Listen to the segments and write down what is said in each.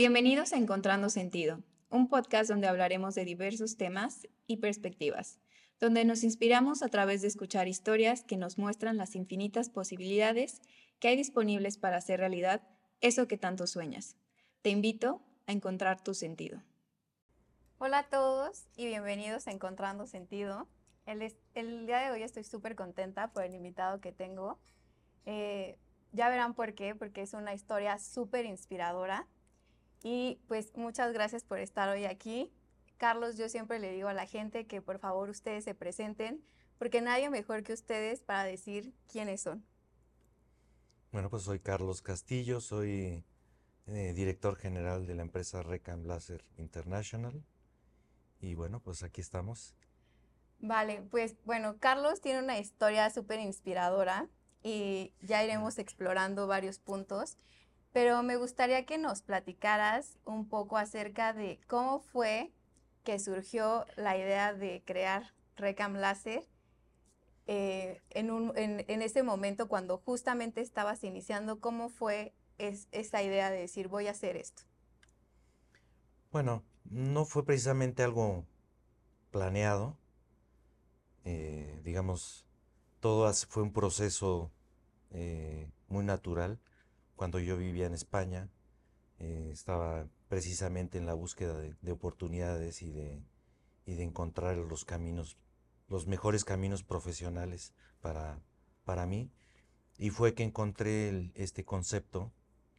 Bienvenidos a Encontrando Sentido, un podcast donde hablaremos de diversos temas y perspectivas, donde nos inspiramos a través de escuchar historias que nos muestran las infinitas posibilidades que hay disponibles para hacer realidad eso que tanto sueñas. Te invito a encontrar tu sentido. Hola a todos y bienvenidos a Encontrando Sentido. El, el día de hoy estoy súper contenta por el invitado que tengo. Eh, ya verán por qué, porque es una historia súper inspiradora. Y pues muchas gracias por estar hoy aquí. Carlos, yo siempre le digo a la gente que por favor ustedes se presenten, porque nadie mejor que ustedes para decir quiénes son. Bueno, pues soy Carlos Castillo, soy eh, director general de la empresa Recam Laser International. Y bueno, pues aquí estamos. Vale, pues bueno, Carlos tiene una historia súper inspiradora y ya iremos explorando varios puntos, pero me gustaría que nos platicaras un poco acerca de cómo fue que surgió la idea de crear Recam Láser eh, en, ese momento cuando justamente estabas iniciando, ¿cómo fue esa idea de decir voy a hacer esto? Bueno, no fue precisamente algo planeado, eh, digamos, todo fue un proceso eh, muy natural. Cuando yo vivía en España, eh, estaba precisamente en la búsqueda de, oportunidades y de, de, encontrar los caminos, los mejores caminos profesionales para, para mí. Y fue que encontré este concepto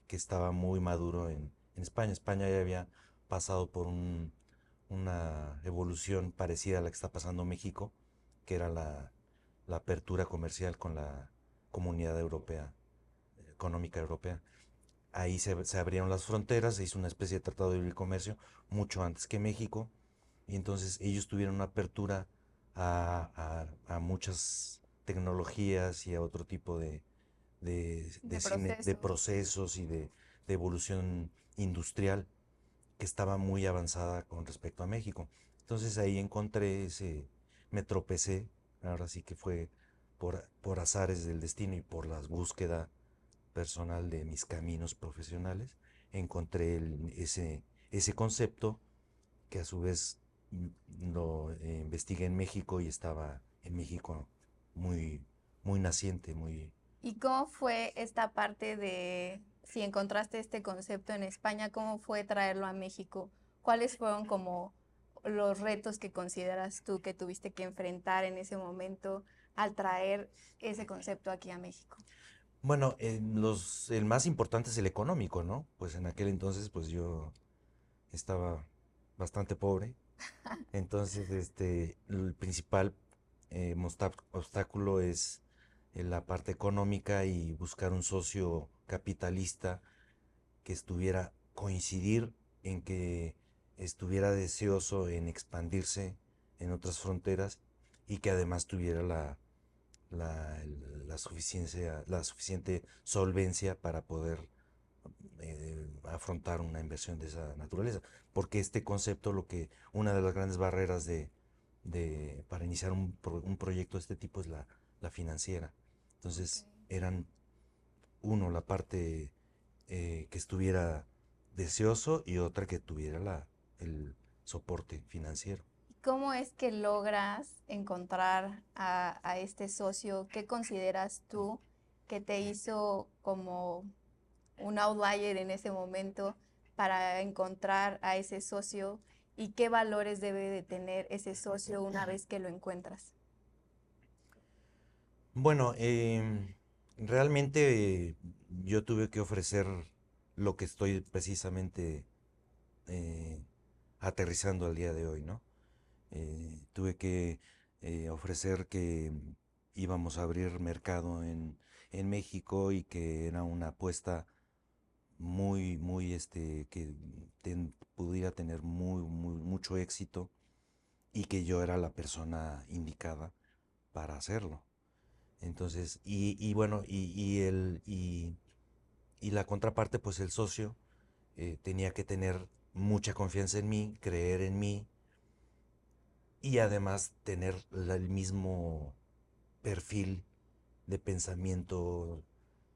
que estaba muy maduro en, en España. España ya había pasado por una evolución parecida a la que está pasando México, que era la apertura comercial con la Comunidad Europea, Económica Europea. Ahí se, abrieron las fronteras, se hizo una especie de tratado de libre comercio mucho antes que México, y entonces ellos tuvieron una apertura a, muchas tecnologías y a otro tipo de, de, procesos. y de, evolución industrial que estaba muy avanzada con respecto a México. Entonces ahí encontré ese, me tropecé, ahora sí que fue por, por azares del destino y por la búsqueda personal de mis caminos profesionales, encontré ese, ese concepto que a su vez lo eh, investigué en México y estaba en México muy, muy naciente, muy... ¿Y cómo fue esta parte de, si encontraste este concepto en España, cómo fue traerlo a México? ¿Cuáles fueron como los retos que consideras tú que tuviste que enfrentar en ese momento al traer ese concepto aquí a México? Bueno, los, el más importante es el económico, ¿no? Pues en aquel entonces, pues yo estaba bastante pobre. Entonces, este, el principal eh, obstáculo es eh, la parte económica y buscar un socio capitalista que estuviera coincidir en que estuviera deseoso en expandirse en otras fronteras y que además tuviera la, la, suficiencia, la suficiente solvencia para poder eh, afrontar una inversión de esa naturaleza. Porque este concepto, lo que una de las grandes barreras de, para iniciar un, proyecto de este tipo es la, financiera. Entonces, eran uno, la parte eh, que estuviera deseoso y otra que tuviera la, el soporte financiero. ¿Cómo es que logras encontrar a, este socio? ¿Qué consideras tú que te hizo como un outlier en ese momento para encontrar a ese socio y qué valores debe de tener ese socio una vez que lo encuentras? Bueno, em, realmente yo tuve que ofrecer lo que estoy precisamente eh, aterrizando al día de hoy, ¿no? Eh, tuve que eh, ofrecer que íbamos a abrir mercado en, México y que era una apuesta muy, muy, este, que pudiera tener muy, mucho éxito y que yo era la persona indicada para hacerlo. Entonces, y, bueno, y, el, y, la contraparte, pues el socio eh, tenía que tener mucha confianza en mí, creer en mí y además tener el mismo perfil de pensamiento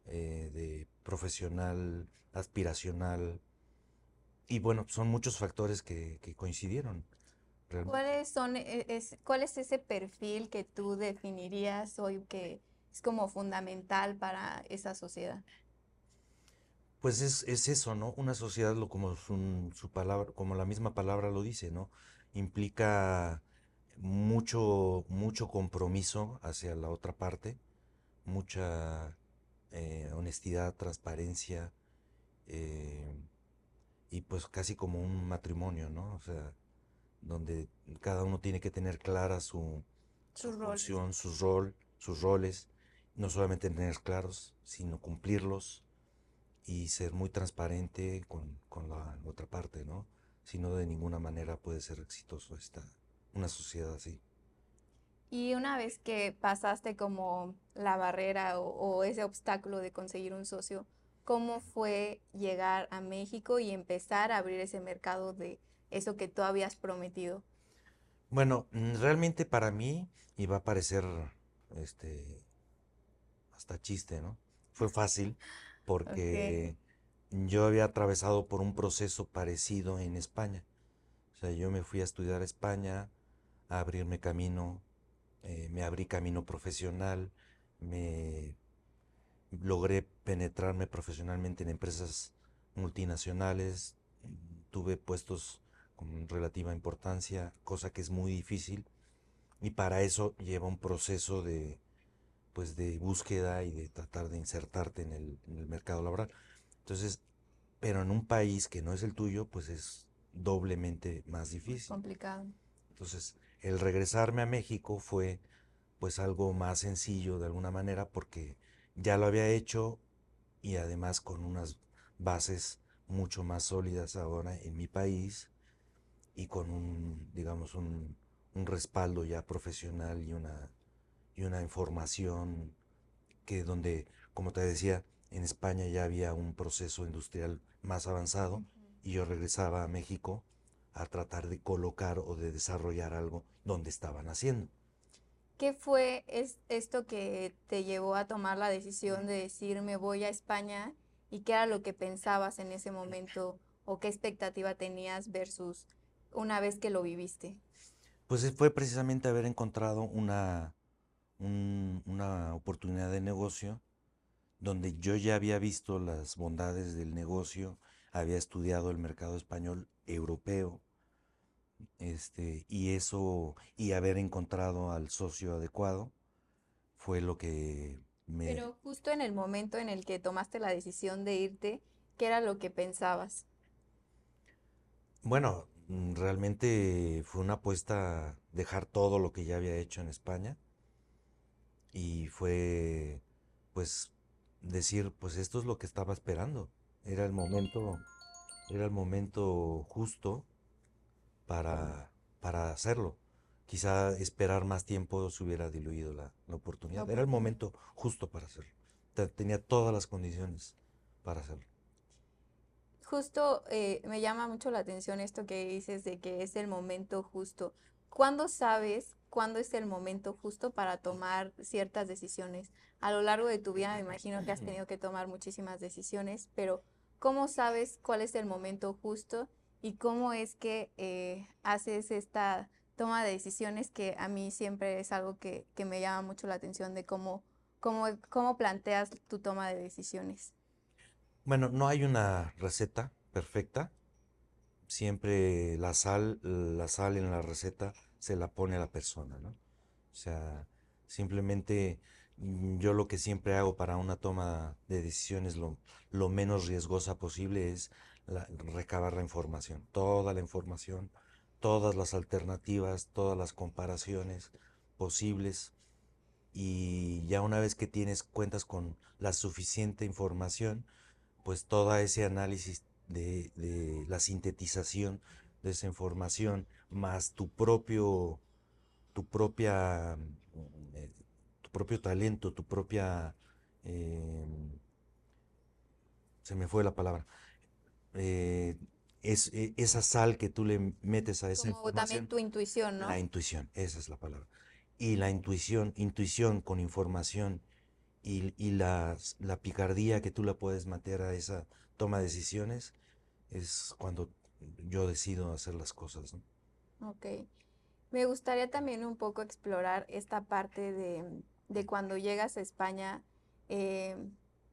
eh, de profesional, aspiracional, y bueno, son muchos factores que, coincidieron. ¿Cuáles son, e, es, ¿Cuál es ese perfil que tú definirías hoy que es como fundamental para esa sociedad? Pues es, eso, ¿no? Una sociedad, lo, como su, su, palabra, como la misma palabra lo dice, ¿no? Implica mucho, mucho compromiso hacia la otra parte, mucha eh, honestidad, transparencia, eh, y pues casi como un matrimonio, ¿no? O sea, donde cada uno tiene que tener clara su, su función, su rol, sus roles, no solamente tener claros, sino cumplirlos y ser muy transparente con, con la otra parte, ¿no? Si no, de ninguna manera puede ser exitoso esta, una sociedad así. Y una vez que pasaste como la barrera o, ese obstáculo de conseguir un socio, ¿cómo fue llegar a México y empezar a abrir ese mercado de eso que tú habías prometido? Bueno, mm, realmente para mí iba a parecer este hasta chiste, ¿no? Fue fácil porque yo había atravesado por un proceso parecido en España. O sea, yo me fui a estudiar a España, a abrirme camino eh, me abrí camino profesional, me logré penetrarme profesionalmente en empresas multinacionales, tuve puestos con relativa importancia, cosa que es muy difícil, y para eso lleva un proceso de, pues de búsqueda y de tratar de insertarte en el, en el mercado laboral. Entonces, pero en un país que no es el tuyo, pues es doblemente más difícil. Complicado. Entonces, el regresarme a México fue pues algo más sencillo de alguna manera porque ya lo había hecho y además con unas bases mucho más sólidas ahora en mi país y con un, digamos, un, respaldo ya profesional y una, y una información que donde, como te decía, en España ya había un proceso industrial más avanzado y yo regresaba a México a tratar de colocar o de desarrollar algo donde estaban haciendo. ¿Qué fue es esto que te llevó a tomar la decisión de decir me voy a España y qué era lo que pensabas en ese momento o qué expectativa tenías versus una vez que lo viviste? Pues fue precisamente haber encontrado una, una oportunidad de negocio donde yo ya había visto las bondades del negocio, había estudiado el mercado español europeo, este, y eso, y haber encontrado al socio adecuado, fue lo que me... Pero justo en el momento en el que tomaste la decisión de irte, ¿qué era lo que pensabas? Bueno, mm, realmente fue una apuesta dejar todo lo que ya había hecho en España y fue pues decir pues esto es lo que estaba esperando era el momento era el momento justo para, para hacerlo. Quizá esperar más tiempo se hubiera diluido la, oportunidad. Era el momento justo para hacerlo. Tenía todas las condiciones para hacerlo. Justo eh, me llama mucho la atención esto que dices de que es el momento justo. ¿Cuándo sabes cuándo es el momento justo para tomar ciertas decisiones? A lo largo de tu vida me imagino que has tenido que tomar muchísimas decisiones, pero ¿cómo sabes cuál es el momento justo y cómo es que eh, haces esta toma de decisiones que a mí siempre es algo que, me llama mucho la atención de cómo, cómo, cómo planteas tu toma de decisiones. Bueno, no hay una receta perfecta. Siempre la sal, la sal en la receta se la pone a la persona, ¿no? O sea, simplemente mm, yo lo que siempre hago para una toma de decisiones lo, lo menos riesgosa posible es recabar la información, toda la información, todas las alternativas, todas las comparaciones posibles. Y ya una vez que tienes cuentas con la suficiente información, pues todo ese análisis de, la sintetización de esa información, más tu propio, tu propia, eh, tu propio talento, tu propia, em, se me fue la palabra, eh, es, e, esa sal que tú le metes a esa Como también tu intuición, ¿no? La intuición, esa es la palabra. Y la intuición, intuición con información y, la, la, picardía que tú la puedes meter a esa toma de decisiones, es cuando yo decido hacer las cosas, ¿no? Ok. Me gustaría también un poco explorar esta parte de, de cuando llegas a España. eh,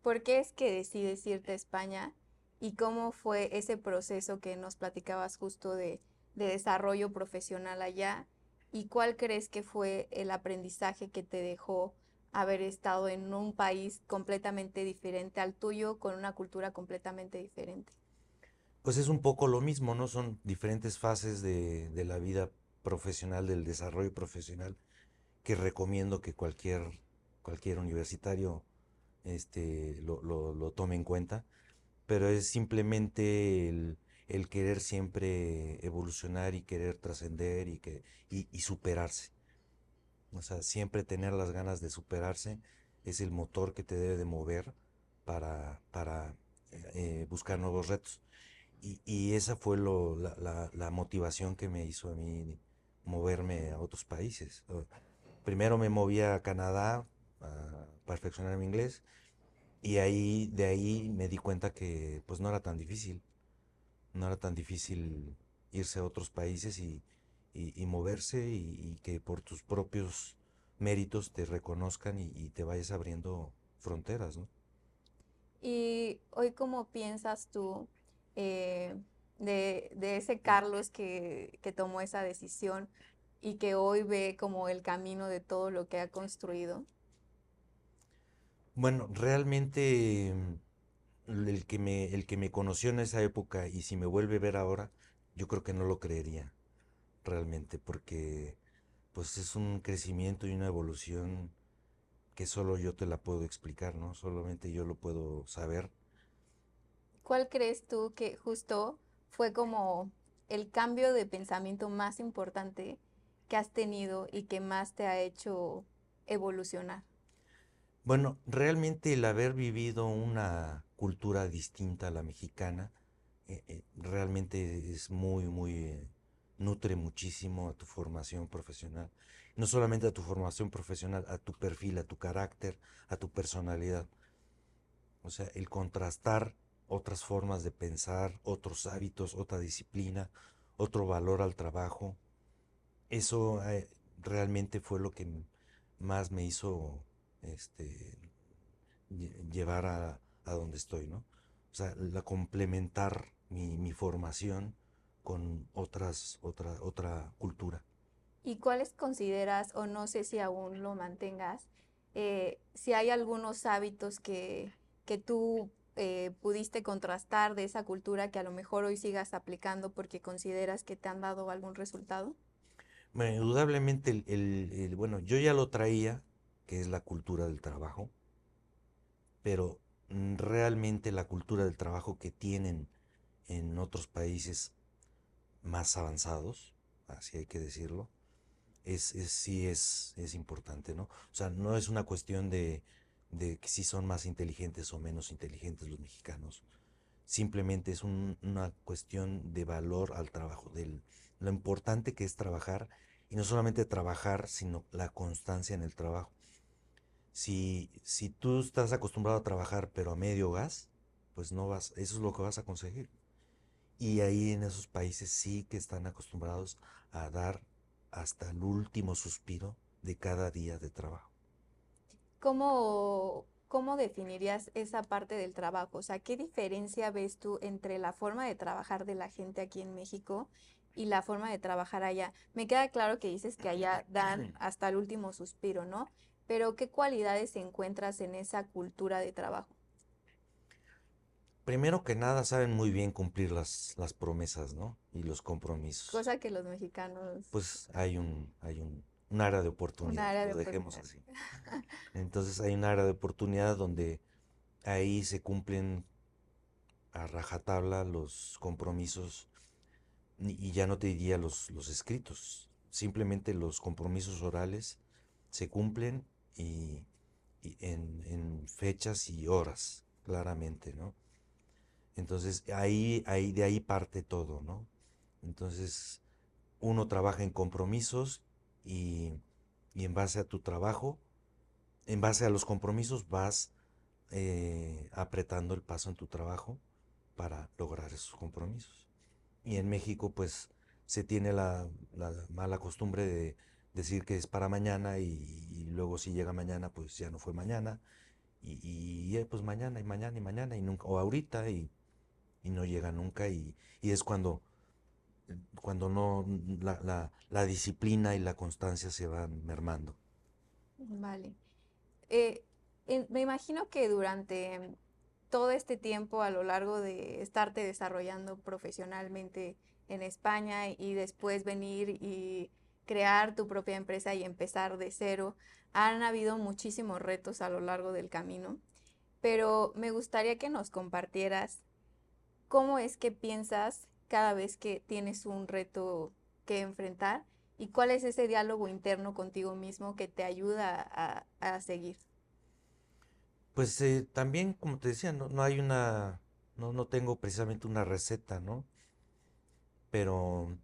¿por qué es que decides irte a España? ¿Y cómo fue ese proceso que nos platicabas justo de, de desarrollo profesional allá? ¿Y cuál crees que fue el aprendizaje que te dejó haber estado en un país completamente diferente al tuyo, con una cultura completamente diferente? Pues es un poco lo mismo, ¿no? Son diferentes fases de, de la vida profesional, del desarrollo profesional, que recomiendo que cualquier, cualquier universitario este, lo, lo- lo tome en cuenta, pero es simplemente el, el querer siempre evolucionar y querer trascender y, que, y, y superarse. O sea, siempre tener las ganas de superarse es el motor que te debe de mover para, para eh, eh, buscar nuevos retos. Y, y esa fue lo, la, la- la motivación que me hizo a mí moverme a otros países. Primero me moví a Canadá a perfeccionar mi inglés y ahí, de ahí me di cuenta que pues no era tan difícil. No era tan difícil irse a otros países y, y- y moverse y, y que por tus propios méritos te reconozcan y, te vayas abriendo fronteras, ¿no? Y hoy, ¿cómo piensas tú eh, de, de ese Carlos que, que tomó esa decisión y que hoy ve como el camino de todo lo que ha construido? Bueno, realmente mm, el que me, el que me conoció en esa época y si me vuelve a ver ahora, yo creo que no lo creería realmente, porque pues es un crecimiento y una evolución que solo yo te la puedo explicar, ¿no? Solamente yo lo puedo saber. ¿Cuál crees tú que justo fue como el cambio de pensamiento más importante que has tenido y que más te ha hecho evolucionar? Bueno, realmente el haber vivido una cultura distinta a la mexicana, eh, eh, realmente es muy, muy, eh, nutre muchísimo a tu formación profesional. No solamente a tu formación profesional, a tu perfil, a tu carácter, a tu personalidad. O sea, el contrastar otras formas de pensar, otros hábitos, otra disciplina, otro valor al trabajo, eso realmente fue lo que más me hizo este, lle- llevar a, a donde estoy, ¿no? O sea, la complementar mi, mi formación con otras, otra, otra cultura. ¿Y cuáles consideras, o no sé si aún lo mantengas, eh, si hay algunos hábitos que, que tú eh, pudiste contrastar de esa cultura que a lo mejor hoy sigas aplicando porque consideras que te han dado algún resultado? Bueno, indudablemente, el, el- el- bueno, yo ya lo traía, que es la cultura del trabajo, pero mm, realmente la cultura del trabajo que tienen en otros países más avanzados, así hay que decirlo, es, sí es, es importante, ¿no? O sea, no es una cuestión de, que si son más inteligentes o menos inteligentes los mexicanos. Simplemente es un- una cuestión de valor al trabajo, de lo importante que es trabajar, y no solamente trabajar, sino la constancia en el trabajo. Si, si tú estás acostumbrado a trabajar pero a medio gas, pues no vas, eso es lo que vas a conseguir. Y ahí en esos países sí que están acostumbrados a dar hasta el último suspiro de cada día de trabajo. ¿Cómo, cómo definirías esa parte del trabajo? O sea, ¿qué diferencia ves tú entre la forma de trabajar de la gente aquí en México y la forma de trabajar allá? Me queda claro que dices que allá dan hasta el último suspiro, ¿no? Pero ¿qué cualidades encuentras en esa cultura de trabajo? Primero que nada saben muy bien cumplir las, las promesas, ¿no? Y los compromisos. Cosa que los mexicanos, Pues hay un, hay un, un área de un oportunidad, área de lo dejemos oportunidad. así. Entonces hay un área de oportunidad donde ahí se cumplen a rajatabla los compromisos y y ya no te diría los, los escritos, simplemente los compromisos orales se cumplen y, en fechas y horas, claramente, ¿no? Entonces ahí, ahí, de ahí parte todo, ¿no? Entonces uno trabaja en compromisos y, y en base a tu trabajo, en base a los compromisos vas eh, apretando el paso en tu trabajo para lograr esos compromisos. Y en México, pues, se tiene la, mala costumbre de decir que es para mañana y, luego si llega mañana, pues ya no fue mañana. Y, y, pues mañana y mañana y mañana y nunca, o ahorita y, no llega nunca y, es cuando, cuando no, la, la, disciplina y la constancia se van mermando. Vale. Eh, me imagino que durante todo este tiempo a lo largo de estarte desarrollando profesionalmente en España y después venir y crear tu propia empresa y empezar de cero, han habido muchísimos retos a lo largo del camino, pero me gustaría que nos compartieras cómo es que piensas cada vez que tienes un reto que enfrentar y cuál es ese diálogo interno contigo mismo que te ayuda a, seguir. Pues eh, también, como te decía, no, no hay una, no, no tengo precisamente una receta, ¿no? Pero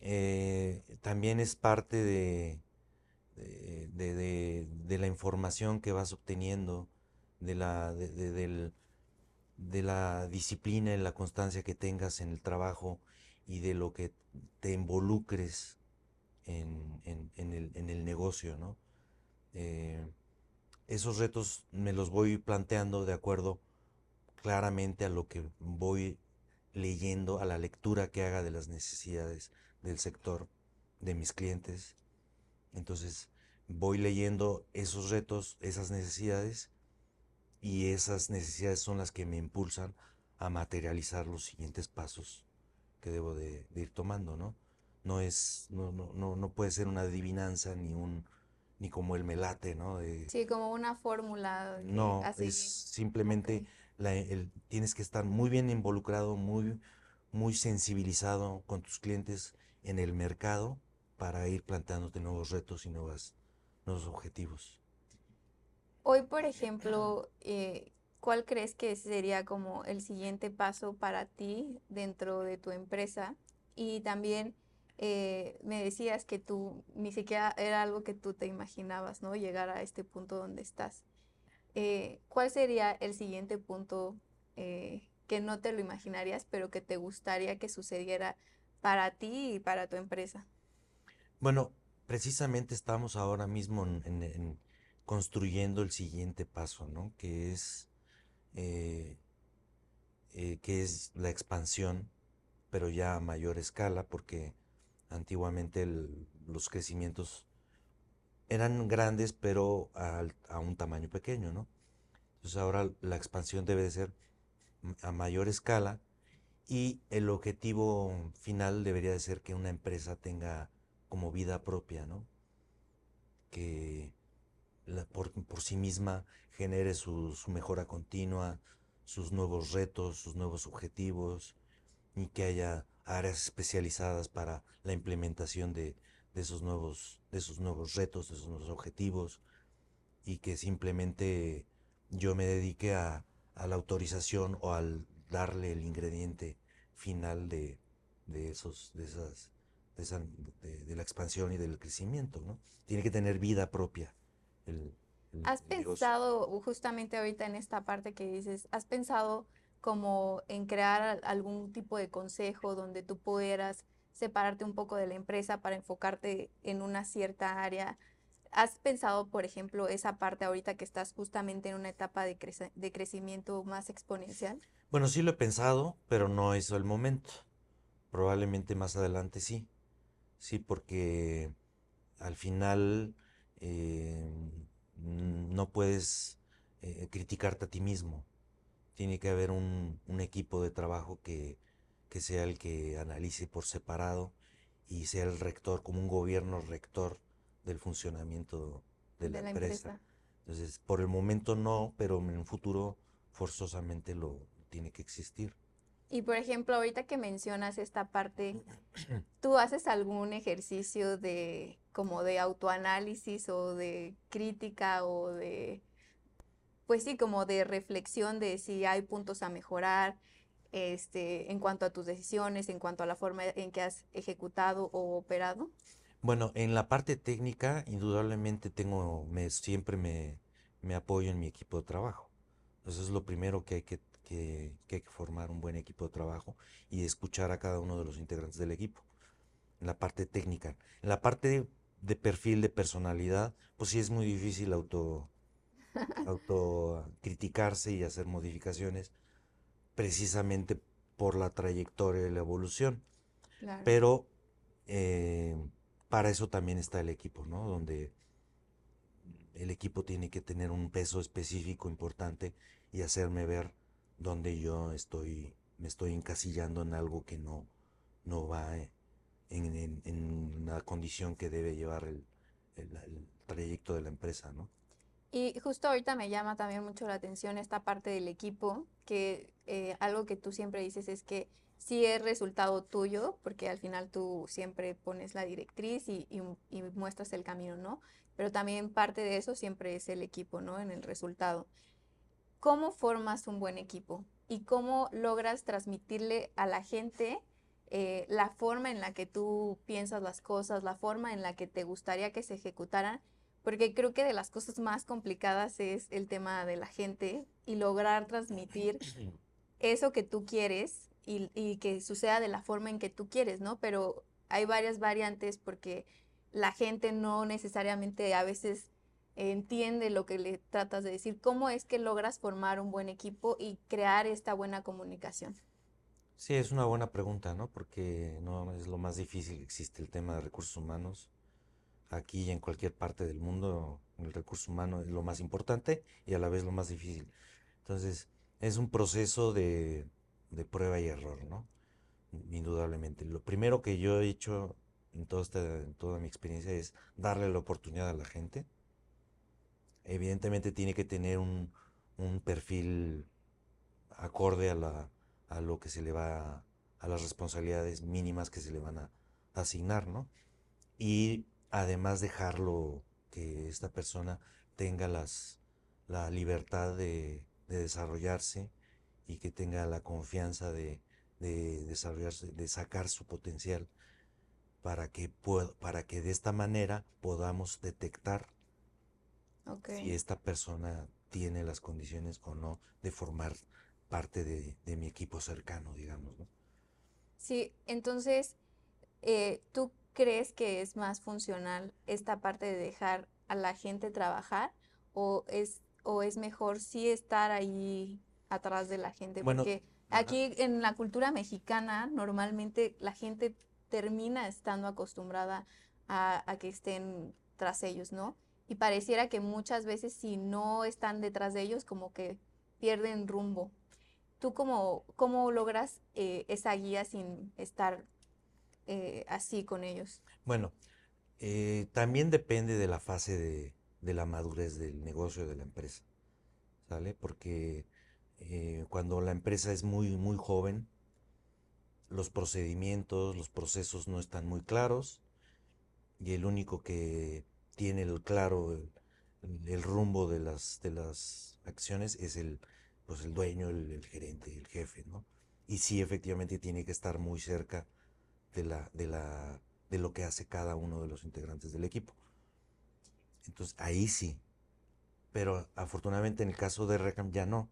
eh, también es parte de, de, la información que vas obteniendo, de la, de, la disciplina y la constancia que tengas en el trabajo y de lo que te involucres en, el, negocio, ¿no? Eh, esos retos me los voy planteando de acuerdo claramente a lo que voy leyendo, a la lectura que haga de las necesidades del sector, de mis clientes. Entonces voy leyendo esos retos, esas necesidades, y esas necesidades son las que me impulsan a materializar los siguientes pasos que debo de, ir tomando, ¿no? No es, no, no, no, puede ser una adivinanza ni un, ni como el melate, ¿no? sí, como una fórmula. No, es simplemente tienes que estar muy bien involucrado, muy, muy sensibilizado con tus clientes en el mercado para ir planteándote nuevos retos y nuevos objetivos. Hoy, por ejemplo, eh, ¿cuál crees que sería como el siguiente paso para ti dentro de tu empresa? Y también eh, me decías que tú ni siquiera era algo que tú te imaginabas, ¿no? Llegar a este punto donde estás. Eh, ¿Cuál sería el siguiente punto que no te lo imaginarías, pero que te gustaría que sucediera para ti y para tu empresa? Bueno, precisamente estamos ahora mismo en, construyendo el siguiente paso, ¿no? Que es, eh, eh, que es la expansión, pero ya a mayor escala, porque antiguamente los crecimientos eran grandes, pero a, un tamaño pequeño, ¿no? Entonces ahora la expansión debe ser a mayor escala y el objetivo final debería de ser que una empresa tenga como vida propia, ¿no? Que por, sí misma genere su, mejora continua, sus nuevos retos, sus nuevos objetivos y que haya áreas especializadas para la implementación de, esos, nuevos, de esos nuevos retos, de esos nuevos objetivos y que simplemente yo me dedique a, a la autorización o al darle el ingrediente final de, esos, de esas, de, la expansión y del crecimiento, ¿no? Tiene que tener vida propia. ¿Has pensado, justamente ahorita en esta parte que dices, has pensado como en crear algún tipo de consejo donde tú pudieras separarte un poco de la empresa para enfocarte en una cierta área? ¿Has pensado, por ejemplo, esa parte ahorita que estás justamente en una etapa de, de crecimiento más exponencial? Bueno, sí lo he pensado, pero no es el momento. Probablemente más adelante sí. Sí, porque al final eh, no puedes eh, criticarte a ti mismo. Tiene que haber un, equipo de trabajo que, sea el que analice por separado y sea el rector, como un gobierno rector del funcionamiento de, la, empresa. Entonces, por el momento no, pero en un futuro forzosamente lo, tiene que existir. Y por ejemplo, ahorita que mencionas esta parte, ¿tú haces algún ejercicio de como de autoanálisis o de crítica o de, pues sí, como de reflexión de si hay puntos a mejorar este, en cuanto a tus decisiones, en cuanto a la forma en que has ejecutado o operado? Bueno, en la parte técnica, indudablemente tengo, me, siempre me, me apoyo en mi equipo de trabajo. Eso es lo primero que hay que que, que hay que formar un buen equipo de trabajo y escuchar a cada uno de los integrantes del equipo. En la parte técnica. En la parte de perfil, de personalidad, pues sí es muy difícil auto, autocriticarse y hacer modificaciones precisamente por la trayectoria y la evolución. Pero eh, para eso también está el equipo, ¿no? Donde el equipo tiene que tener un peso específico importante y hacerme ver donde yo estoy, me estoy encasillando en algo que no, no va en, en, la condición que debe llevar el, el, trayecto de la empresa, ¿no? Y justo ahorita me llama también mucho la atención esta parte del equipo, que eh, algo que tú siempre dices es que sí es resultado tuyo, porque al final tú siempre pones la directriz y, y, muestras el camino, ¿no? Pero también parte de eso siempre es el equipo, ¿no? En el resultado. ¿Cómo formas un buen equipo? ¿Y cómo logras transmitirle a la gente eh, la forma en la que tú piensas las cosas, la forma en la que te gustaría que se ejecutaran? Porque creo que de las cosas más complicadas es el tema de la gente y lograr transmitir eso que tú quieres y, que suceda de la forma en que tú quieres, ¿no? Pero hay varias variantes porque la gente no necesariamente a veces entiende lo que le tratas de decir. ¿Cómo es que logras formar un buen equipo y crear esta buena comunicación? Sí, es una buena pregunta, ¿no? Porque no es lo más difícil existe el tema de recursos humanos. Aquí y en cualquier parte del mundo, el recurso humano es lo más importante y a la vez lo más difícil. Entonces, es un proceso de, de prueba y error, ¿no? Indudablemente. Lo primero que yo he hecho en, en toda mi experiencia es darle la oportunidad a la gente. Evidentemente tiene que tener un, perfil acorde a, la, a lo que se le va, a, las responsabilidades mínimas que se le van a, asignar, ¿no? Y además dejarlo que esta persona tenga las, la libertad de, de desarrollarse y que tenga la confianza de, desarrollarse, de sacar su potencial para que, para que de esta manera podamos detectar si esta persona tiene las condiciones o no de formar parte de, mi equipo cercano, digamos. Sí, entonces, eh, ¿tú crees que es más funcional esta parte de dejar a la gente trabajar o es, o es mejor sí estar ahí atrás de la gente, porque aquí en la cultura mexicana normalmente la gente termina estando acostumbrada a, que estén tras ellos, ¿no? Y pareciera que muchas veces si no están detrás de ellos, como que pierden rumbo. ¿Tú cómo, cómo logras eh, esa guía sin estar eh, así con ellos? Bueno, eh, también depende de la fase de, de, la madurez del negocio de la empresa, ¿sale? Porque cuando la empresa es muy, muy joven, los procedimientos, los procesos no están muy claros y el único que tiene el claro el, rumbo de las, de las acciones es el, pues el dueño, el, gerente, el jefe, ¿no? Y sí, efectivamente tiene que estar muy cerca de, la, de, la, de lo que hace cada uno de los integrantes del equipo. Entonces, ahí sí. Pero afortunadamente en el caso de Recam ya no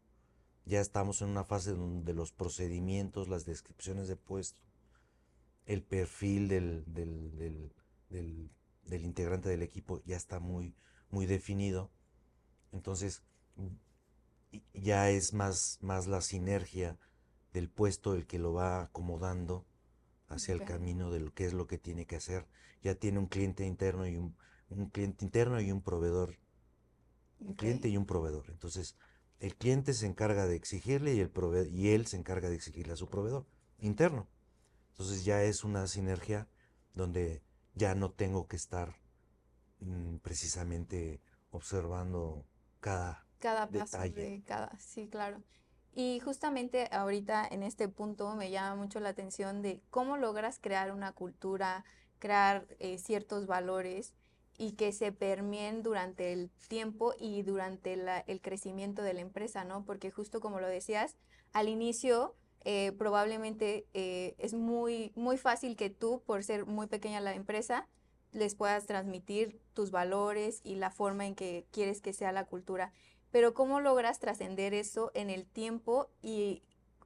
ya estamos en una fase donde los procedimientos, las descripciones de puesto, el perfil del, del, integrante del equipo ya está muy, muy definido. Entonces, ya es más, más la sinergia del puesto el que lo va acomodando hacia el camino de lo que es lo que tiene que hacer. Ya tiene un cliente interno y un, cliente interno y un proveedor. Un cliente y un proveedor. Entonces, el cliente se encarga de exigirle y, el y él se encarga de exigirle a su proveedor interno. Entonces ya es una sinergia donde ya no tengo que estar mm, precisamente observando cada, cada paso de cada, sí, claro. Y justamente ahorita en este punto me llama mucho la atención de cómo logras crear una cultura, crear eh, ciertos valores y que se permeen durante el tiempo y durante el crecimiento de la empresa, ¿no? Porque justo como lo decías, al inicio eh, probablemente eh, es muy, muy fácil que tú, por ser muy pequeña la empresa, les puedas transmitir tus valores y la forma en que quieres que sea la cultura. pero ¿cómo logras trascender eso en el tiempo y,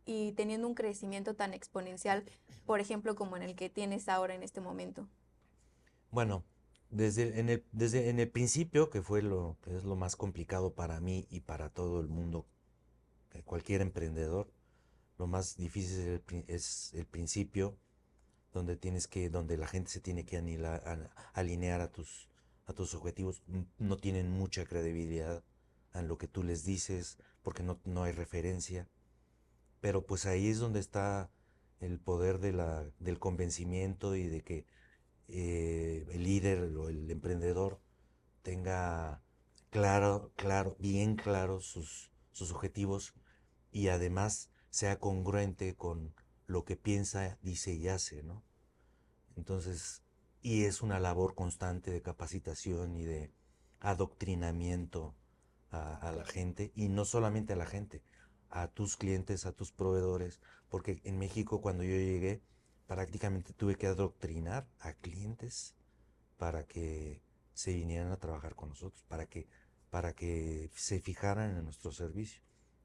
y teniendo un crecimiento tan exponencial, por ejemplo, como en el que tienes ahora en este momento? Bueno, desde en el, desde en el principio, que fue lo es lo más complicado para mí y para todo el mundo, eh, cualquier emprendedor, lo más difícil es el, principio, donde tienes que, donde la gente se tiene que alinear a tus, a tus objetivos. No tienen mucha credibilidad en lo que tú les dices, porque no, no hay referencia. Pero pues ahí es donde está el poder de la, del convencimiento y de que eh, el líder o el emprendedor tenga claro, claro, bien claros sus, sus objetivos y además sea congruente con lo que piensa, dice y hace, ¿no? Entonces, y es una labor constante de capacitación y de adoctrinamiento a, la gente, y no solamente a la gente, a tus clientes, a tus proveedores, porque en México cuando yo llegué, prácticamente tuve que adoctrinar a clientes para que se vinieran a trabajar con nosotros, para que, para que se fijaran en nuestro servicio.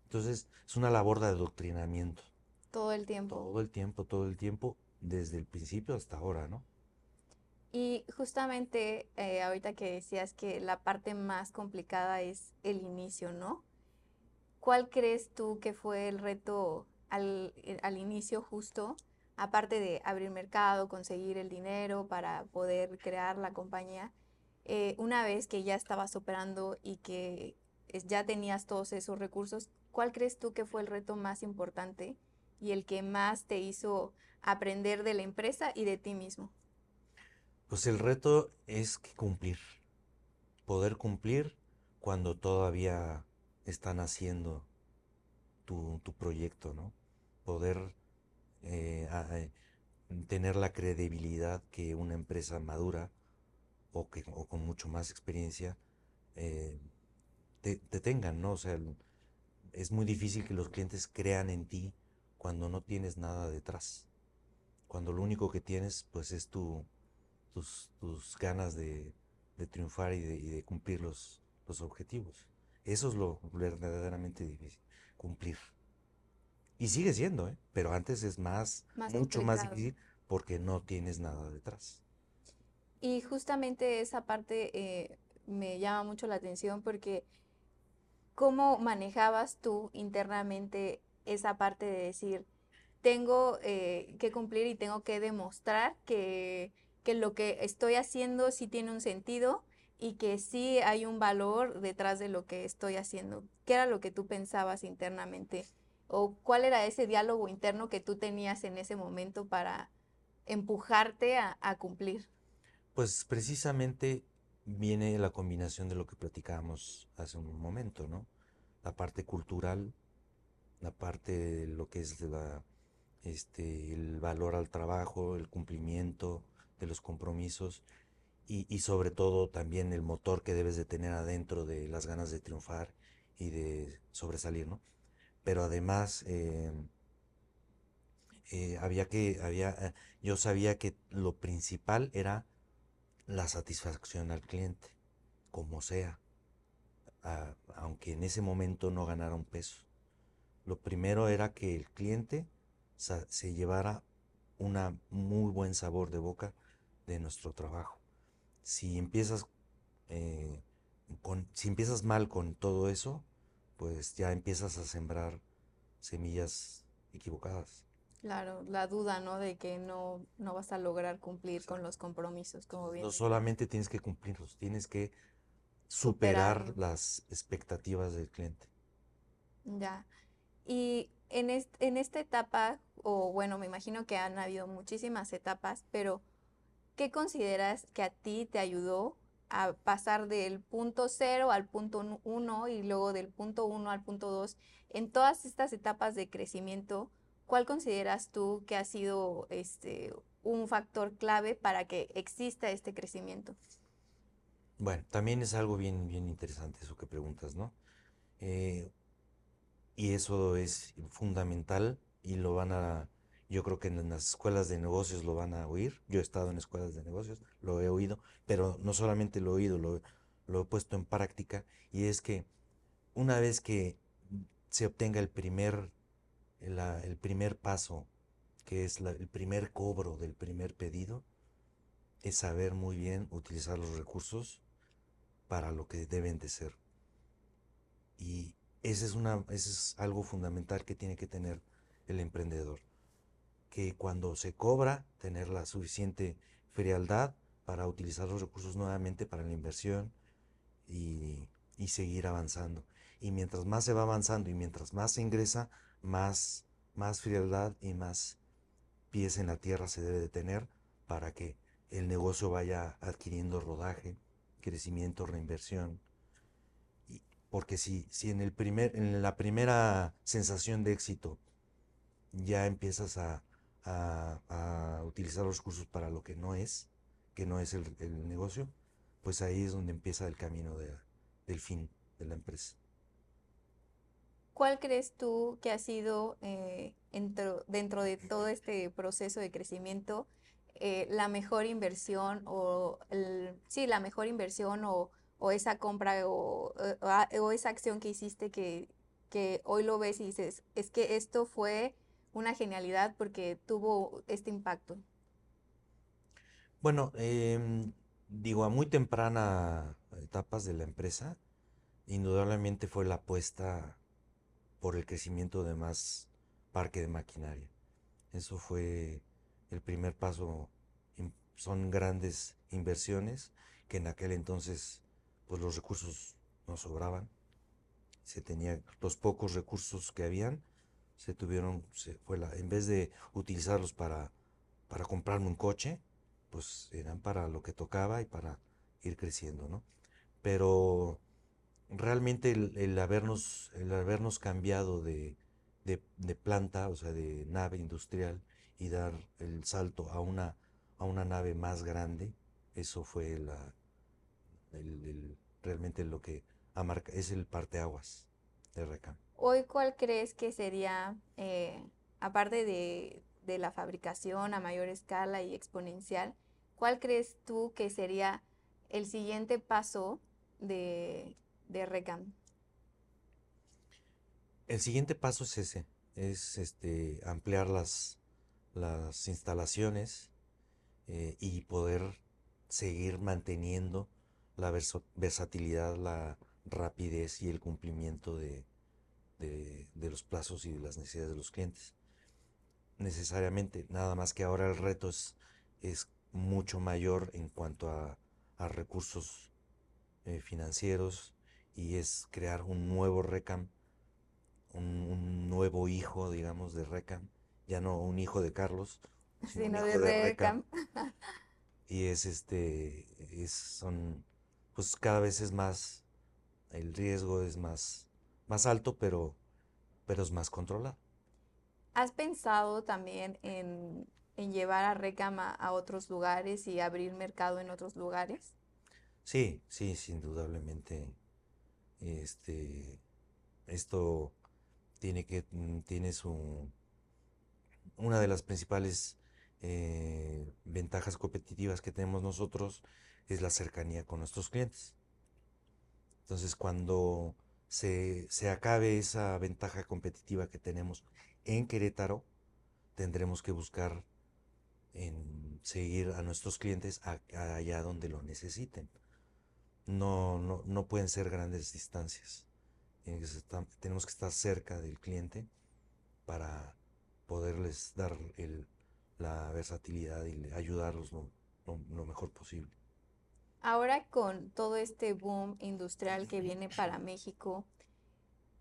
Entonces, es una labor de adoctrinamiento. Todo el tiempo. Todo el tiempo, todo el tiempo, desde el principio hasta ahora, ¿no? Y justamente eh, ahorita que decías que la parte más complicada es el inicio, ¿no? ¿Cuál crees tú que fue el reto al, eh, al inicio justo aparte de abrir mercado, conseguir el dinero para poder crear la compañía, eh, una vez que ya estabas operando y que ya tenías todos esos recursos, ¿cuál crees tú que fue el reto más importante y el que más te hizo aprender de la empresa y de ti mismo? Pues el reto es que cumplir, poder cumplir cuando todavía están haciendo tu, tu proyecto, ¿no? Poder eh, eh, tener la credibilidad que una empresa madura o, que, o con mucho más experiencia eh, te, tengan, ¿no? O sea, es muy difícil que los clientes crean en ti cuando no tienes nada detrás. Cuando lo único que tienes, pues, es tu, tus, tus ganas de, de triunfar y de, y de, cumplir los, los objetivos. Eso es lo verdaderamente difícil, cumplir. Y sigue siendo, ¿eh? pero antes es más, mucho más difícil porque no tienes nada detrás. Y justamente esa parte eh, me llama mucho la atención porque ¿cómo manejabas tú internamente esa parte de decir, tengo eh, que cumplir y tengo que demostrar que, que lo que estoy haciendo sí tiene un sentido y que sí hay un valor detrás de lo que estoy haciendo? ¿Qué era lo que tú pensabas internamente? ¿O cuál era ese diálogo interno que tú tenías en ese momento para empujarte a, cumplir? Pues precisamente viene la combinación de lo que platicábamos hace un momento, ¿no? La parte cultural, la parte de lo que es este, el valor al trabajo, el cumplimiento de los compromisos y, y, sobre todo también el motor que debes de tener adentro de las ganas de triunfar y de sobresalir, ¿no? pero además eh, eh, había que, había, eh, yo sabía que lo principal era la satisfacción al cliente, como sea, aunque en ese momento no ganara un peso. Lo primero era que el cliente se llevara un muy buen sabor de boca de nuestro trabajo. Si empiezas, con, si empiezas mal con todo eso, pues ya empiezas a sembrar semillas equivocadas. Claro, la duda, ¿no? De que no, no vas a lograr cumplir con los compromisos, como bien. No solamente tienes que cumplirlos, tienes que superar, las expectativas del cliente. Ya. Y en, en esta etapa, o bueno, me imagino que han habido muchísimas etapas, pero ¿qué consideras que a ti te ayudó a pasar del punto cero al punto uno y luego del punto uno al punto dos. En todas estas etapas de crecimiento, ¿cuál consideras tú que ha sido este, un factor clave para que exista este crecimiento? Bueno, también es algo bien, bien interesante eso que preguntas, ¿no? Eh, y eso es fundamental y lo van a, yo creo que en las escuelas de negocios lo van a oír. Yo he estado en escuelas de negocios, lo he oído, pero no solamente lo he oído, lo, he puesto en práctica. Y es que una vez que se obtenga el primer, el primer paso, que es el primer cobro del primer pedido, es saber muy bien utilizar los recursos para lo que deben de ser. Y ese es, una, ese es algo fundamental que tiene que tener el emprendedor. Que cuando se cobra, tener la suficiente frialdad para utilizar los recursos nuevamente para la inversión y seguir avanzando. Y mientras más se va avanzando y mientras más se ingresa, más, más frialdad y más pies en la tierra se debe de tener para que el negocio vaya adquiriendo rodaje, crecimiento, reinversión. Y porque si, si en, el primer, en la primera sensación de éxito ya empiezas a, utilizar los recursos para lo que no es, que no es el, negocio, pues ahí es donde empieza el camino del fin de la empresa. ¿Cuál crees tú que ha sido eh, dentro, de todo este proceso de crecimiento eh, la mejor inversión o sí, la mejor inversión o, esa compra o, o, esa acción que hiciste que, que hoy lo ves y dices, es que esto fue una genialidad porque tuvo este impacto? Bueno, em, digo, a muy temprana etapas de la empresa, indudablemente fue la apuesta por el crecimiento de más parque de maquinaria. Eso fue el primer paso. Son grandes inversiones que en aquel entonces pues los recursos no sobraban. Se tenía los pocos recursos que habían, se tuvieron, se fue la, en vez de utilizarlos para, para comprarme un coche, pues eran para lo que tocaba y para ir creciendo, ¿no? Pero realmente el, habernos, el habernos cambiado de, planta, o sea, de nave industrial y dar el salto a una, a una nave más grande, eso fue la, realmente lo que es el parteaguas de RECAM. Hoy, ¿cuál crees que sería, eh, aparte de, de la fabricación a mayor escala y exponencial, cuál crees tú que sería el siguiente paso de, de RECAM? El siguiente paso es ese, es este, ampliar las, las instalaciones eh, y poder seguir manteniendo la versatilidad, la rapidez y el cumplimiento de, los plazos y de las necesidades de los clientes. Necesariamente, nada más que ahora el reto es, es mucho mayor en cuanto a, recursos eh, financieros, y es crear un nuevo RECAM, un, nuevo hijo, digamos, de RECAM, ya no un hijo de Carlos, sino, de, RECAM. Y es este, es, son, pues cada vez es más, el riesgo es más, más alto, pero, pero es más controlado. ¿Has pensado también en, llevar a RECAM a, otros lugares y abrir mercado en otros lugares? Sí, sí, sí, indudablemente. Este, esto tiene que, mm, tiene su, una de las principales eh, ventajas competitivas que tenemos nosotros es la cercanía con nuestros clientes. Entonces, cuando se, acabe esa ventaja competitiva que tenemos en Querétaro, tendremos que buscar en seguir a nuestros clientes allá donde lo necesiten no, no, pueden ser grandes distancias. tenemos que estar cerca del cliente para poderles dar la versatilidad y ayudarlos lo, mejor posible. Ahora con todo este boom industrial que viene para México,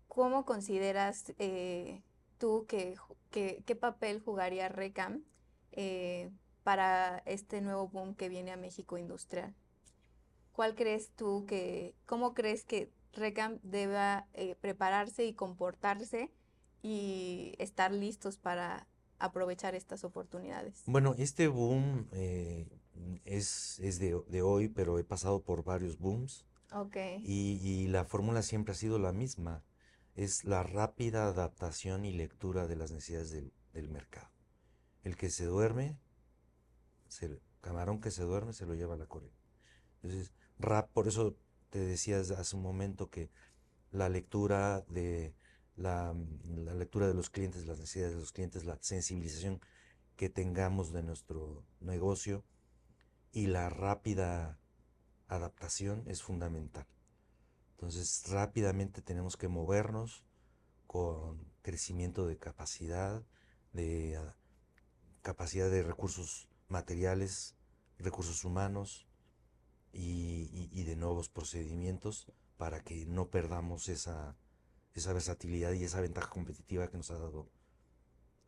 ¿cómo consideras eh, tú que, qué papel jugaría RECAM eh, para este nuevo boom que viene a México industrial? ¿Cuál crees tú que, cómo crees que RECAM deba eh, prepararse y comportarse y estar listos para aprovechar estas oportunidades? Bueno, este boom eh, es, de, hoy, pero he pasado por varios booms. Ok. Y, la fórmula siempre ha sido la misma. Es la rápida adaptación y lectura de las necesidades del, mercado. El que se duerme, el camarón que se duerme se lo lleva a la corriente. Entonces, rap, por eso te decías hace un momento que la lectura de la, la, lectura de los clientes, las necesidades de los clientes, la sensibilización que tengamos de nuestro negocio y la rápida adaptación es fundamental. Entonces rápidamente tenemos que movernos con crecimiento de capacidad, de ah, capacidad de recursos materiales, recursos humanos y, de nuevos procedimientos para que no perdamos esa, esa versatilidad y esa ventaja competitiva que nos ha dado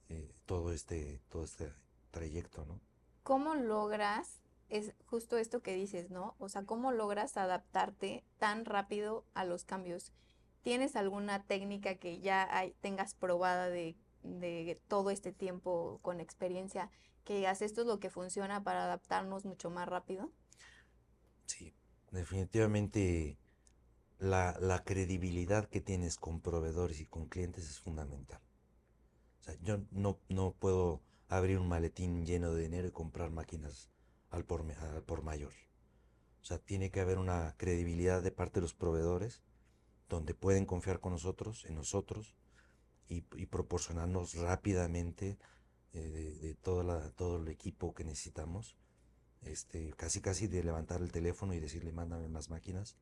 eh, todo, este, todo este trayecto, ¿no? ¿Cómo logras, es justo esto que dices, ¿no? O sea, ¿cómo logras adaptarte tan rápido a los cambios? ¿Tienes alguna técnica que ya tengas probada de, de todo este tiempo con experiencia que digas, esto es lo que funciona para adaptarnos mucho más rápido? Sí, definitivamente la, la, credibilidad que tienes con proveedores y con clientes es fundamental. O sea, yo no, no puedo abrir un maletín lleno de dinero y comprar máquinas al por, al por mayor. O sea, tiene que haber una credibilidad de parte de los proveedores donde pueden confiar con nosotros, en nosotros, y, proporcionarnos rápidamente eh, de, todo, la, todo el equipo que necesitamos. Este, casi casi de levantar el teléfono y decirle mándame más máquinas,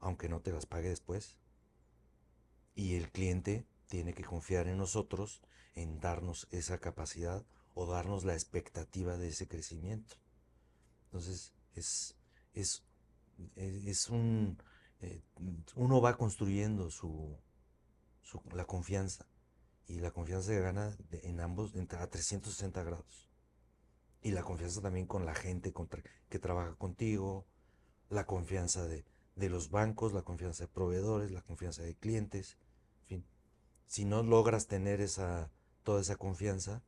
aunque no te las pague después. Y el cliente tiene que confiar en nosotros en darnos esa capacidad o darnos la expectativa de ese crecimiento. Entonces, es, es, es un... Eh, uno va construyendo su, su, la confianza y la confianza se gana en ambos a 360 grados. Y la confianza también con la gente que trabaja contigo, la confianza de, los bancos, la confianza de proveedores, la confianza de clientes. En fin, si no logras tener esa, toda esa confianza,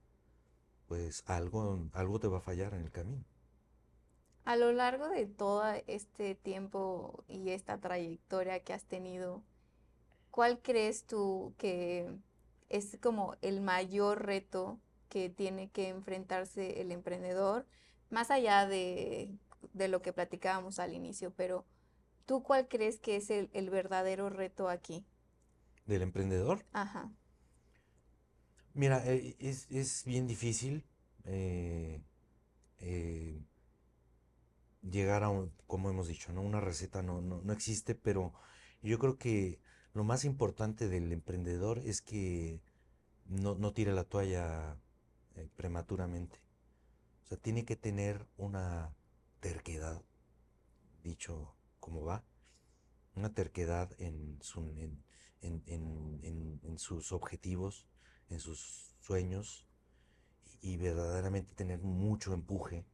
pues algo, algo te va a fallar en el camino. A lo largo de todo este tiempo y esta trayectoria que has tenido, ¿cuál crees tú que es como el mayor reto que tiene que enfrentarse el emprendedor, más allá de, lo que platicábamos al inicio, pero ¿tú cuál crees que es el, verdadero reto aquí? ¿Del emprendedor? Ajá. Mira, eh, es, bien difícil eh, eh, llegar a, un, como hemos dicho, ¿no? una receta no, no, no existe, pero yo creo que lo más importante del emprendedor es que no, no tire la toalla eh, prematuramente. O sea, tiene que tener una terquedad, dicho como va, una terquedad en, en, sus objetivos, en sus sueños y, verdaderamente tener mucho empuje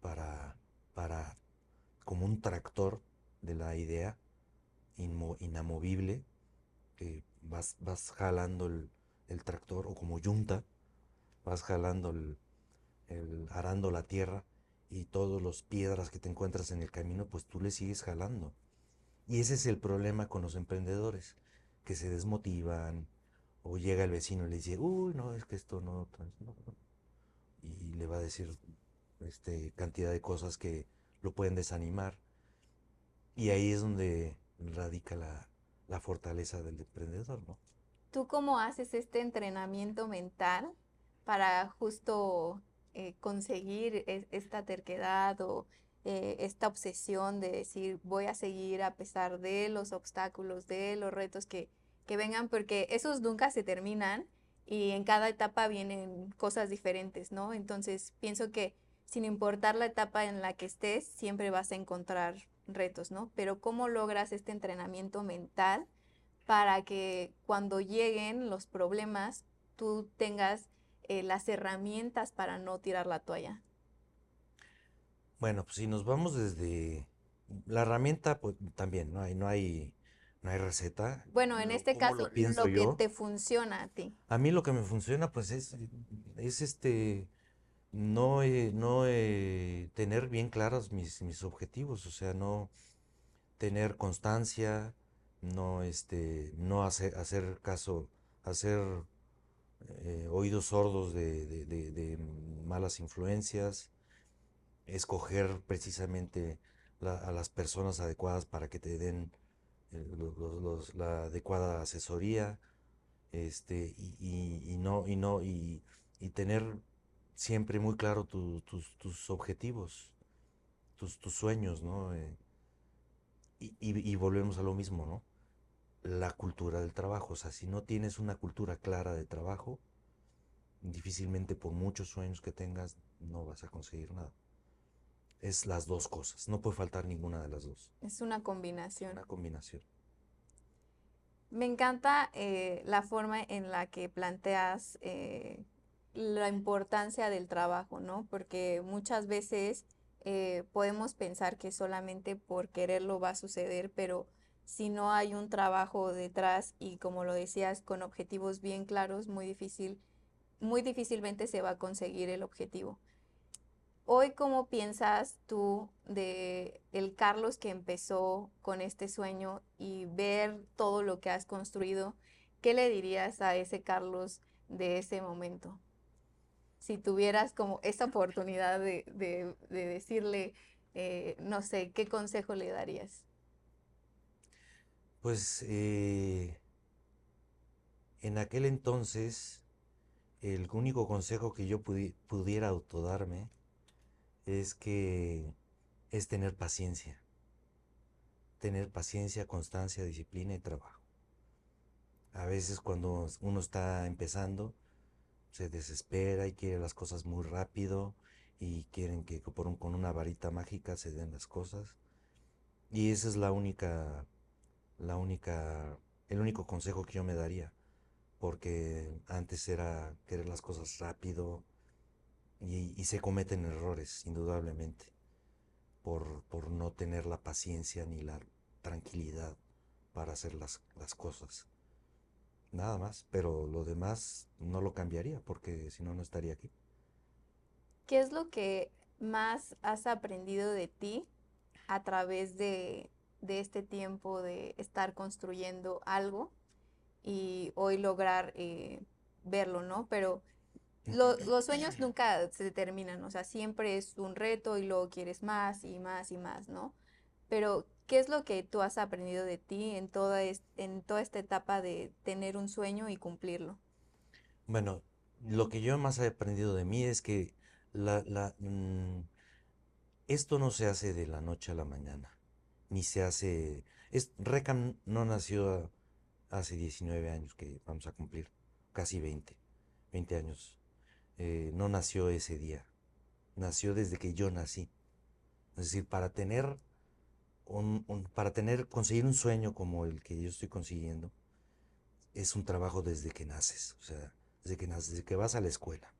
para, para, como un tractor de la idea inamovible, que vas, vas jalando el, el tractor o como yunta, vas jalando el, arando la tierra y todas las piedras que te encuentras en el camino, pues tú le sigues jalando. Y ese es el problema con los emprendedores, que se desmotivan, o llega el vecino y le dice, uy, no, es que esto no, y le va a decir este, cantidad de cosas que lo pueden desanimar. Y ahí es donde radica la, la fortaleza del emprendedor, ¿no? ¿Tú cómo haces este entrenamiento mental para justo eh, conseguir esta terquedad o eh, esta obsesión de decir voy a seguir a pesar de los obstáculos, de los retos que, que vengan, porque esos nunca se terminan y en cada etapa vienen cosas diferentes, ¿no? Entonces pienso que sin importar la etapa en la que estés, siempre vas a encontrar retos, ¿no? Pero ¿cómo logras este entrenamiento mental para que cuando lleguen los problemas tú tengas eh, las herramientas para no tirar la toalla? Bueno, pues si nos vamos desde la herramienta, pues también no hay, no hay, no hay receta. Bueno, en este caso, lo, que te funciona a ti. A mí lo que me funciona, pues es, es este, no, no tener bien claros mis, mis objetivos, o sea, no tener constancia, no, este, no hacer, hacer caso, hacer eh, oídos sordos de, malas influencias, escoger precisamente a las personas adecuadas para que te den la adecuada asesoría, este, y, no, y no, y, tener siempre muy claro tus, objetivos, tus, sueños, ¿no? Eh, y, volvemos a lo mismo, ¿no? La cultura del trabajo. O sea, si no tienes una cultura clara de trabajo, difícilmente por muchos sueños que tengas no vas a conseguir nada. Es las dos cosas, no puede faltar ninguna de las dos. Es una combinación. Una combinación. Me encanta eh, la forma en la que planteas eh, la importancia del trabajo, ¿no? Porque muchas veces eh, podemos pensar que solamente por quererlo va a suceder, pero si no hay un trabajo detrás y como lo decías, con objetivos bien claros, muy difícil, muy difícilmente se va a conseguir el objetivo. Hoy, ¿cómo piensas tú de el Carlos que empezó con este sueño y ver todo lo que has construido? ¿Qué le dirías a ese Carlos de ese momento? Si tuvieras como esa oportunidad de, decirle, eh, no sé, ¿qué consejo le darías? Pues eh, en aquel entonces, el único consejo que yo pudiera autodarme es que es tener paciencia. Tener paciencia, constancia, disciplina y trabajo. A veces cuando uno está empezando, se desespera y quiere las cosas muy rápido y quieren que con una varita mágica se den las cosas. Y esa es la única, la única, el único consejo que yo me daría. Porque antes era querer las cosas rápido, y, se cometen errores, indudablemente, por, por, no tener la paciencia ni la tranquilidad para hacer las, las cosas. Nada más, pero lo demás no lo cambiaría porque si no, no estaría aquí. ¿Qué es lo que más has aprendido de ti a través de, de este tiempo de estar construyendo algo y hoy lograr eh, verlo, ¿no? Pero los sueños nunca se terminan, o sea, siempre es un reto y luego quieres más y más y más, ¿no? Pero, ¿qué es lo que tú has aprendido de ti en toda, en toda esta etapa de tener un sueño y cumplirlo? Bueno, lo que yo más he aprendido de mí es que la, mm, esto no se hace de la noche a la mañana, ni se hace... Es, Recam no nació hace 19 años que vamos a cumplir, casi 20, 20 años eh, no nació ese día, nació desde que yo nací. Es decir, para tener un, para tener, conseguir un sueño como el que yo estoy consiguiendo, es un trabajo desde que naces, o sea, desde que naces, desde que vas a la escuela.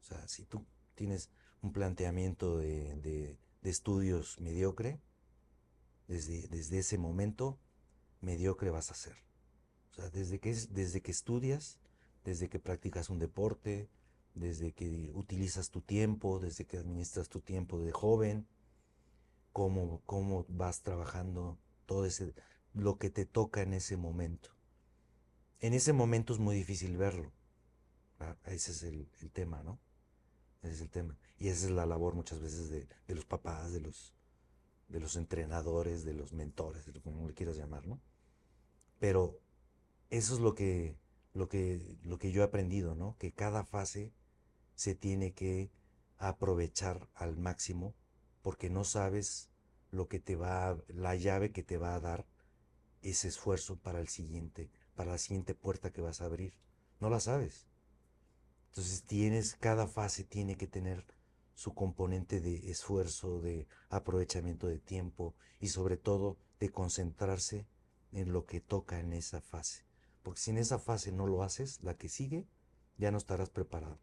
O sea, si tú tienes un planteamiento de, estudios mediocre, desde, desde ese momento, mediocre vas a ser. O sea, desde que, desde que estudias, desde que practicas un deporte, desde que utilizas tu tiempo, desde que administras tu tiempo de joven, cómo, cómo vas trabajando todo ese, lo que te toca en ese momento. En ese momento es muy difícil verlo. Ah, ese es el, tema, ¿no? Ese es el tema. Y esa es la labor muchas veces de, los papás, de los, de los entrenadores, de los mentores, de lo como le quieras llamar, ¿no? Pero eso es lo que, lo que, lo que yo he aprendido, ¿no? Que cada fase se tiene que aprovechar al máximo porque no sabes lo que te va la llave que te va a dar ese esfuerzo para el siguiente, para la siguiente puerta que vas a abrir. No la sabes. Entonces tienes, cada fase tiene que tener su componente de esfuerzo, de aprovechamiento de tiempo y sobre todo de concentrarse en lo que toca en esa fase. Porque si en esa fase no lo haces, la que sigue, ya no estarás preparado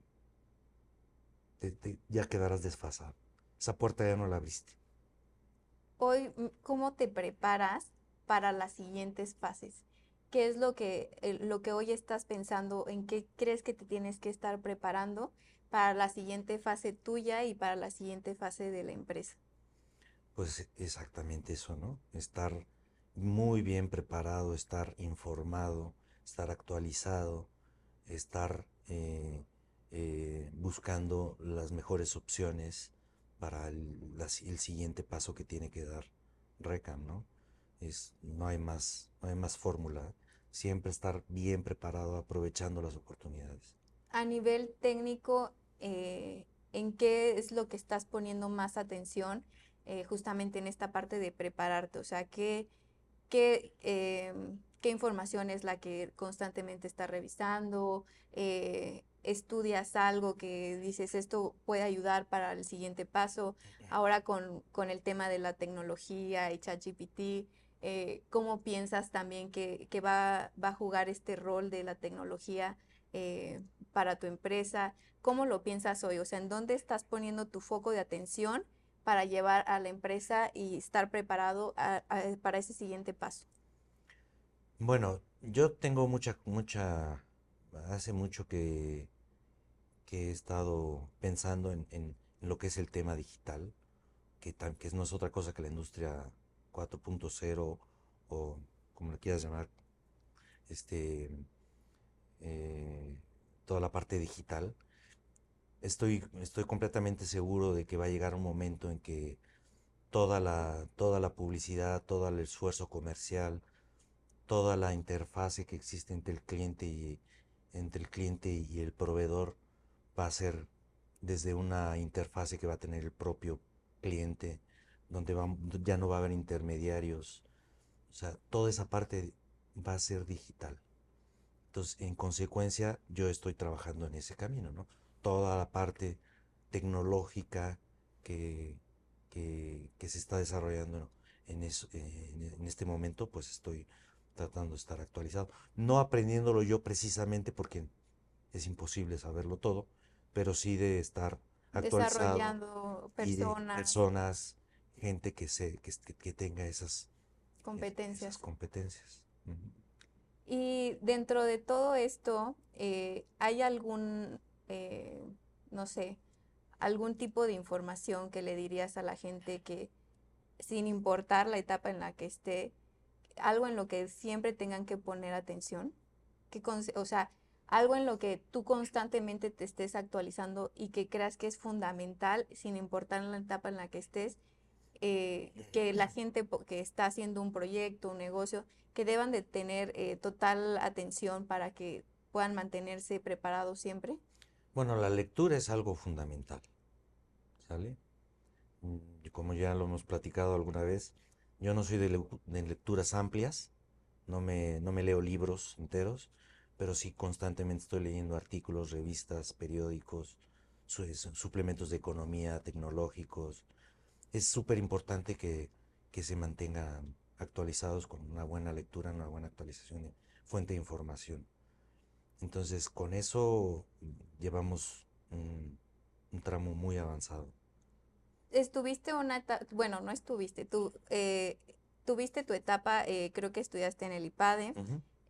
ya quedarás desfasado. Esa puerta ya no la abriste. Hoy, ¿cómo te preparas para las siguientes fases? ¿Qué es lo que, lo que hoy estás pensando? ¿En qué crees que te tienes que estar preparando para la siguiente fase tuya y para la siguiente fase de la empresa? Pues exactamente eso, ¿no? Estar muy bien preparado, estar informado, estar actualizado, estar eh, eh, buscando las mejores opciones para el, siguiente paso que tiene que dar RECAM, ¿no? Es, no hay más, no hay más fórmula. Siempre estar bien preparado, aprovechando las oportunidades. A nivel técnico, eh, ¿en qué es lo que estás poniendo más atención eh, justamente en esta parte de prepararte? O sea, ¿qué, qué, em, qué información es la que constantemente estás revisando? Eh, estudias algo que dices esto puede ayudar para el siguiente paso. Ahora con, con el tema de la tecnología y ChatGPT, eh, ¿cómo piensas también que, que va, va, a jugar este rol de la tecnología eh, para tu empresa? ¿Cómo lo piensas hoy? O sea, ¿en dónde estás poniendo tu foco de atención para llevar a la empresa y estar preparado para ese siguiente paso? Bueno, yo tengo mucha, mucha hace mucho que, que he estado pensando en, en, lo que es el tema digital, que, que no es otra cosa que la industria 4.0 o como le quieras llamar, este, eh, toda la parte digital. Estoy, estoy completamente seguro de que va a llegar un momento en que toda la, toda la publicidad, todo el esfuerzo comercial, toda la interfase que existe entre el cliente y, entre el cliente y el proveedor va a ser desde una interfase que va a tener el propio cliente, donde ya no va a haber intermediarios. O sea, toda esa parte va a ser digital. Entonces, en consecuencia, yo estoy trabajando en ese camino, ¿no? Toda la parte tecnológica que, que, se está desarrollando en, eso, en este momento, pues estoy tratando de estar actualizado. No aprendiéndolo yo precisamente porque es imposible saberlo todo, pero sí de estar actualizado. Desarrollando personas. personas, gente que, se, que, que tenga esas competencias. Esas competencias. Y dentro de todo esto, eh, ¿hay algún, eh, no sé, algún tipo de información que le dirías a la gente que, sin importar la etapa en la que esté, algo en lo que siempre tengan que poner atención? Que, o sea, algo en lo que tú constantemente te estés actualizando y que creas que es fundamental, sin importar la etapa en la que estés, eh, que la gente que está haciendo un proyecto, un negocio, que deban de tener eh, total atención para que puedan mantenerse preparados siempre? Bueno, la lectura es algo fundamental, ¿sale? Mm, como ya lo hemos platicado alguna vez, yo no soy de, lecturas amplias, no me, no me leo libros enteros, pero sí constantemente estoy leyendo artículos, revistas, periódicos, suplementos de economía, tecnológicos. Es súper importante que, que, se mantengan actualizados con una buena lectura, una buena actualización de fuente de información. Entonces, con eso llevamos un, un tramo muy avanzado estuviste una bueno, no estuviste, tú eh, tuviste tu etapa, eh, creo que estudiaste en el IPADE.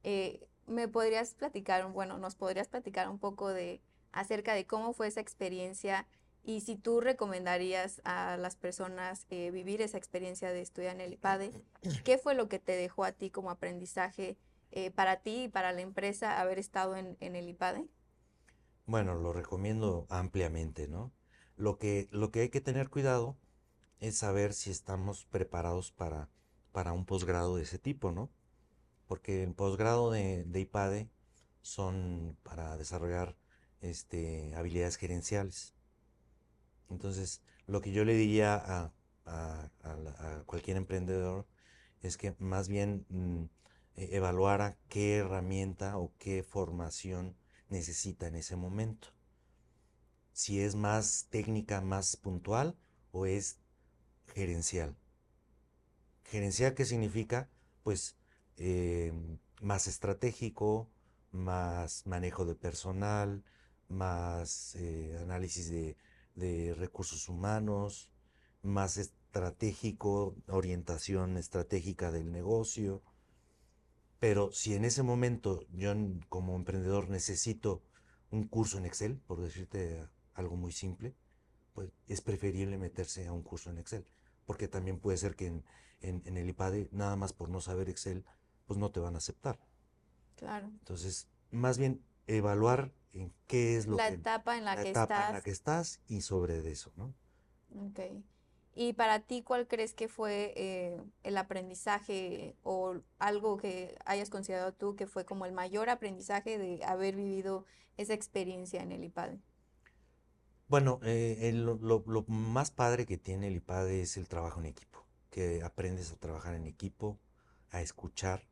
Eh, ¿Me podrías platicar, bueno, nos podrías platicar un poco de acerca de cómo fue esa experiencia y si tú recomendarías a las personas vivir esa experiencia de estudiar en el IPADE? ¿Qué fue lo que te dejó a ti como aprendizaje para ti y para la empresa haber estado en, en el IPADE? Bueno, lo recomiendo ampliamente, ¿no? Lo que, lo que hay que tener cuidado es saber si estamos preparados para, para un posgrado de ese tipo, ¿no? Porque el posgrado de, de IPADE son para desarrollar este, habilidades gerenciales. Entonces, lo que yo le diría a, cualquier emprendedor es que más bien mm, e, evaluara qué herramienta o qué formación necesita en ese momento si es más técnica, más puntual o es gerencial. Gerencial, ¿qué significa? Pues eh, más estratégico, más manejo de personal, más eh, análisis de, de, recursos humanos, más estratégico, orientación estratégica del negocio. Pero si en ese momento yo como emprendedor necesito un curso en Excel, por decirte algo muy simple, pues es preferible meterse a un curso en Excel. Porque también puede ser que en, en, el IPADE, nada más por no saber Excel, pues no te van a aceptar. Claro. Entonces, más bien evaluar en qué es lo la que... Etapa en la, que etapa estás. en la que estás y sobre eso, ¿no? Ok. Y para ti, ¿cuál crees que fue eh, el aprendizaje o algo que hayas considerado tú que fue como el mayor aprendizaje de haber vivido esa experiencia en el IPADE? Bueno, eh, lo, lo más padre que tiene el IPADE es el trabajo en equipo, que aprendes a trabajar en equipo, a escuchar,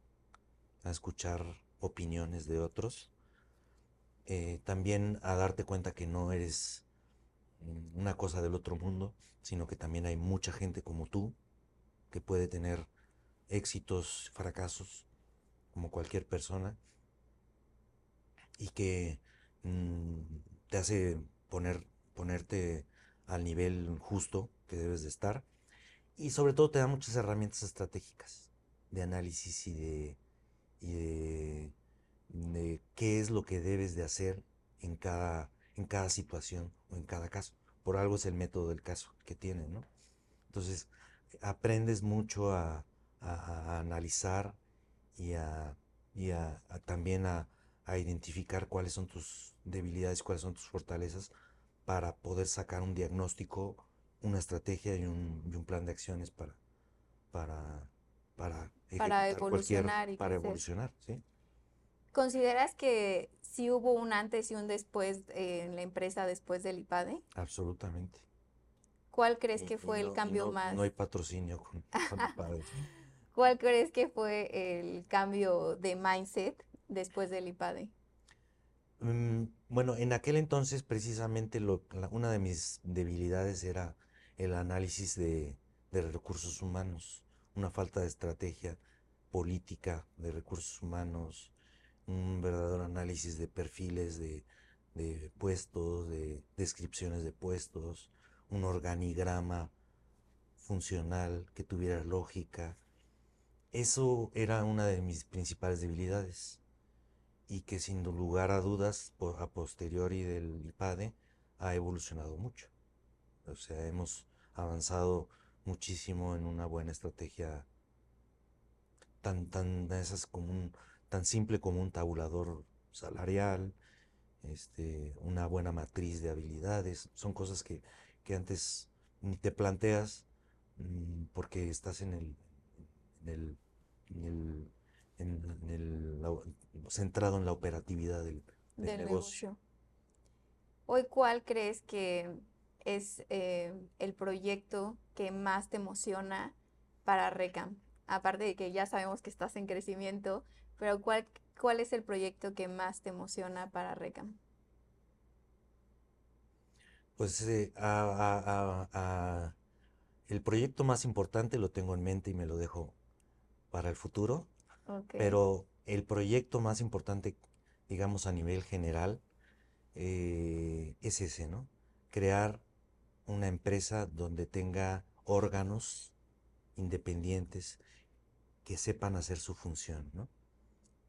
a escuchar opiniones de otros, eh, también a darte cuenta que no eres mm, una cosa del otro mundo, sino que también hay mucha gente como tú que puede tener éxitos, fracasos, como cualquier persona, y que mm, te hace poner, ponerte al nivel justo que debes de estar, y sobre todo te da muchas herramientas estratégicas de análisis y de, y de, qué es lo que debes de hacer en cada, en cada situación o en cada caso. Por algo es el método del caso que tiene, ¿no? Entonces, aprendes mucho a, analizar y, a, también a, identificar cuáles son tus debilidades, cuáles son tus fortalezas para poder sacar un diagnóstico, una estrategia y un, plan de acciones para, para, para para evolucionar y para evolucionar, sí. ¿Consideras que sí hubo un antes y un después en la empresa después del IPADE? Absolutamente. ¿Cuál crees que fue el cambio más? No hay patrocinio con, IPADE. ¿Cuál crees que fue el cambio de mindset después del IPADE? Mm, bueno, en aquel entonces precisamente lo, una de mis debilidades era el análisis de recursos humanos una falta de estrategia política de recursos humanos, un verdadero análisis de perfiles de, puestos, de descripciones de puestos, un organigrama funcional que tuviera lógica. Eso era una de mis principales debilidades y que sin lugar a dudas a posteriori del IPADE ha evolucionado mucho. O sea, hemos avanzado muchísimo en una buena estrategia tan, tan, esas como tan simple como un tabulador salarial, este, una buena matriz de habilidades. Son cosas que, antes ni te planteas mm, porque estás en el, en el, centrado en la operatividad del, negocio. Hoy, ¿cuál crees que es eh, el proyecto que más te emociona para RECAM? Aparte de que ya sabemos que estás en crecimiento, pero ¿cuál, cuál es el proyecto que más te emociona para RECAM? Pues eh, el proyecto más importante lo tengo en mente y me lo dejo para el futuro, pero el proyecto más importante, digamos a nivel general, eh, es ese, ¿no? Crear una empresa donde tenga órganos independientes que sepan hacer su función, ¿no?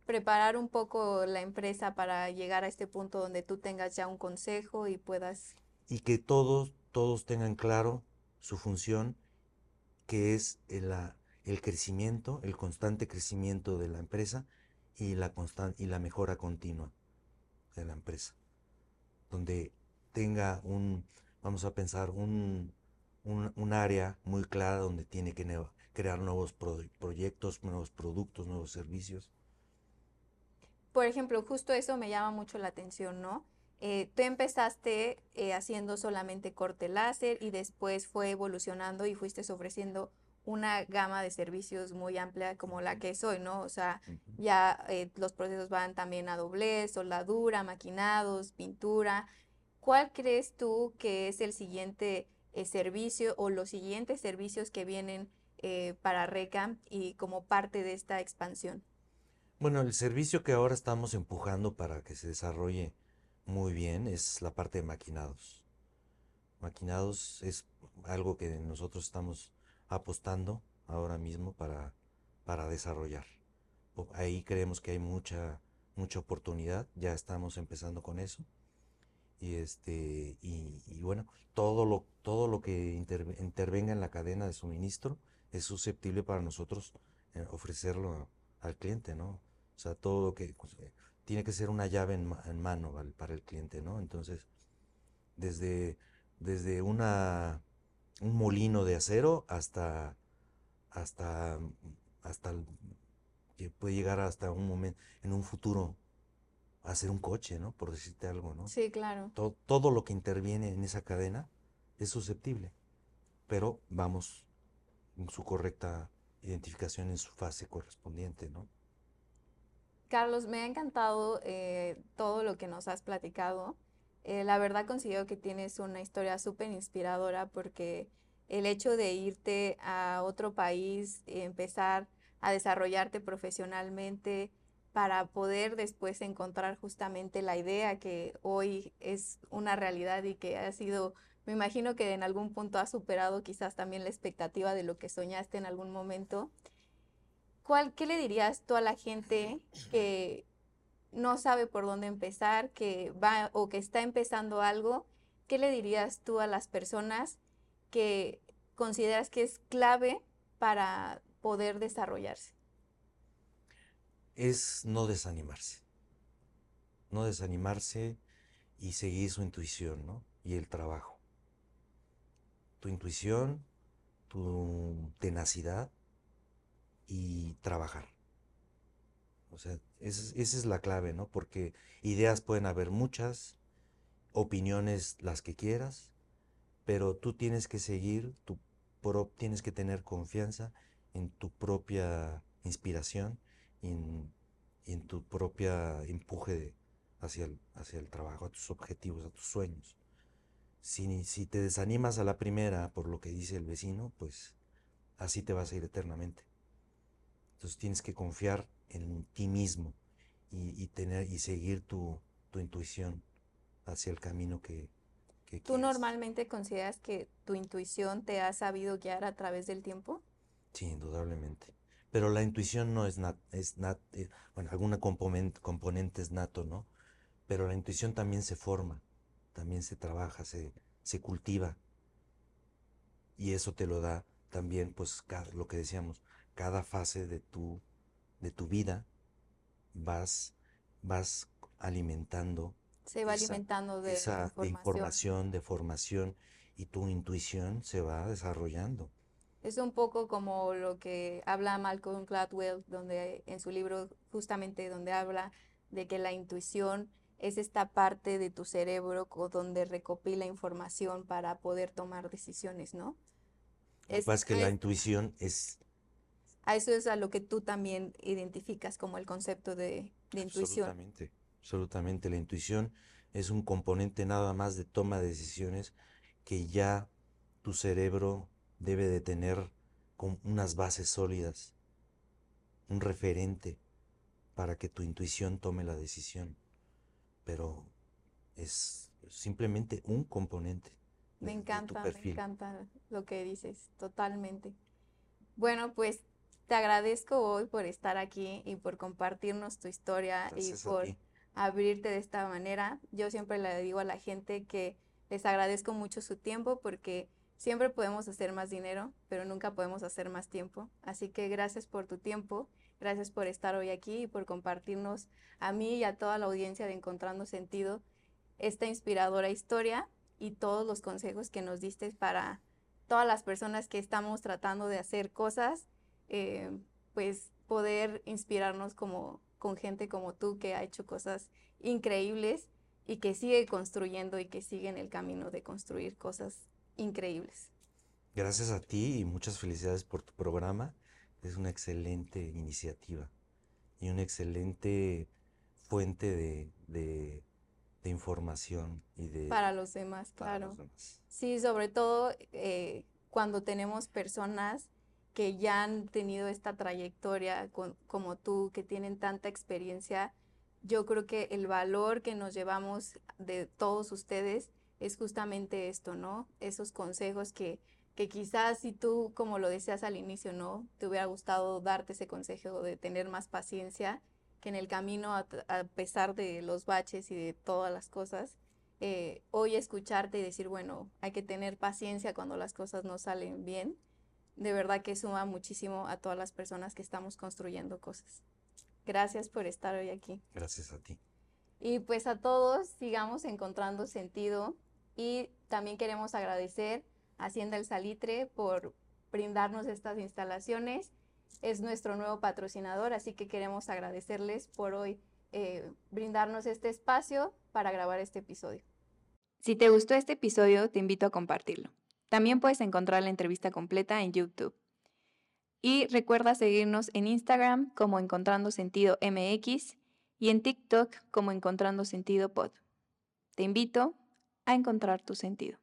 Preparar un poco la empresa para llegar a este punto donde tú tengas ya un consejo y puedas... Y que todos, todos tengan claro su función, que es el, el crecimiento, el constante crecimiento de la empresa y la, y la mejora continua de la empresa. Donde tenga un, vamos a pensar, un, área muy clara donde tiene que crear nuevos proyectos, nuevos productos, nuevos servicios. Por ejemplo, justo eso me llama mucho la atención, ¿no? Eh, tú empezaste eh, haciendo solamente corte láser y después fue evolucionando y fuiste ofreciendo una gama de servicios muy amplia como la que soy, ¿no? O sea, ya eh, los procesos van también a doblez, soldadura, maquinados, pintura, ¿Cuál crees tú que es el siguiente eh, servicio o los siguientes servicios que vienen eh, para RECA y como parte de esta expansión? Bueno, el servicio que ahora estamos empujando para que se desarrolle muy bien es la parte de maquinados. Maquinados es algo que nosotros estamos apostando ahora mismo para, para desarrollar. Ahí creemos que hay mucha, mucha oportunidad, ya estamos empezando con eso y este y, bueno todo lo todo lo que intervenga en la cadena de suministro es susceptible para nosotros eh, ofrecerlo al cliente no o sea todo lo que pues, eh, tiene que ser una llave en, mano para el cliente no entonces desde desde una un molino de acero hasta, hasta, hasta, que puede llegar hasta un momento, en un futuro, a hacer un coche, ¿no? Por decirte algo, ¿no? Sí, claro. Todo, todo lo que interviene en esa cadena es susceptible, pero vamos en su correcta identificación en su fase correspondiente, ¿no? Carlos, me ha encantado eh, todo lo que nos has platicado. Eh, la verdad considero que tienes una historia súper inspiradora porque el hecho de irte a otro país, y empezar a desarrollarte profesionalmente para poder después encontrar justamente la idea que hoy es una realidad y que ha sido, me imagino que en algún punto has superado quizás también la expectativa de lo que soñaste en algún momento. ¿Cuál, ¿Qué le dirías tú a la gente que no sabe por dónde empezar, que va o que está empezando algo? ¿Qué le dirías tú a las personas que consideras que es clave para poder desarrollarse? Es no desanimarse. No desanimarse y seguir su intuición, ¿no? Y el trabajo. Tu intuición, tu tenacidad y trabajar. O sea, esa, es la clave, ¿no? Porque ideas pueden haber muchas, opiniones las que quieras, pero tú tienes que seguir, tu tienes que tener confianza en tu propia inspiración y en, tu propia empuje hacia, el, hacia el trabajo, a tus objetivos, a tus sueños. Si, si te desanimas a la primera por lo que dice el vecino, pues así te vas a ir eternamente. Entonces tienes que confiar en ti mismo y, tener y seguir tu, intuición hacia el camino que, que ¿Tú normalmente consideras que tu intuición te ha sabido guiar a través del tiempo? Sí, indudablemente. Pero la intuición no es nat, es nat, eh, bueno, alguna componente, componente es nato, ¿no? Pero la intuición también se forma, también se trabaja, se, se cultiva. Y eso te lo da también, pues, lo que decíamos, cada fase de tu, de tu vida vas, vas alimentando. Se va alimentando de esa información. de formación y tu intuición se va desarrollando. Es un poco como lo que habla Malcolm Gladwell, donde en su libro justamente donde habla de que la intuición es esta parte de tu cerebro donde recopila información para poder tomar decisiones, ¿no? Lo que es que la intuición es a eso es a lo que tú también identificas como el concepto de, intuición. Absolutamente, absolutamente. La intuición es un componente nada más de toma de decisiones que ya tu cerebro debe de tener con unas bases sólidas, un referente para que tu intuición tome la decisión. Pero es simplemente un componente. me encanta, me encanta lo que dices, totalmente. Bueno, pues te agradezco hoy por estar aquí y por compartirnos tu historia y por abrirte de esta manera. Yo siempre le digo a la gente que les agradezco mucho su tiempo porque siempre podemos hacer más dinero, pero nunca podemos hacer más tiempo. Así que gracias por tu tiempo, gracias por estar hoy aquí y por compartirnos a mí y a toda la audiencia de Encontrando Sentido esta inspiradora historia y todos los consejos que nos diste para todas las personas que estamos tratando de hacer cosas eh, pues poder inspirarnos como con gente como tú que ha hecho cosas increíbles y que sigue construyendo y que sigue en el camino de construir cosas increíbles. Gracias a ti y muchas felicidades por tu programa. Es una excelente iniciativa y una excelente fuente de, de, información y de... Para los demás, claro. Sí, sobre todo eh, cuando tenemos personas que ya han tenido esta trayectoria como tú, que tienen tanta experiencia, yo creo que el valor que nos llevamos de todos ustedes es justamente esto, ¿no? Esos consejos que, que quizás si tú, como lo decías al inicio, ¿no? Te hubiera gustado darte ese consejo de tener más paciencia, que en el camino, a, pesar de los baches y de todas las cosas, eh, hoy escucharte y decir, bueno, hay que tener paciencia cuando las cosas no salen bien de verdad que suma muchísimo a todas las personas que estamos construyendo cosas. Gracias por estar hoy aquí. Gracias a ti. Y pues a todos sigamos encontrando sentido y también queremos agradecer Hacienda El Salitre por brindarnos estas instalaciones. Es nuestro nuevo patrocinador, así que queremos agradecerles por hoy eh, brindarnos este espacio para grabar este episodio. Si te gustó este episodio, te invito a compartirlo. También puedes encontrar la entrevista completa en YouTube. Y recuerda seguirnos en Instagram como Encontrando Sentido MX y en TikTok como Encontrando Sentido Pod. Te invito a encontrar tu sentido.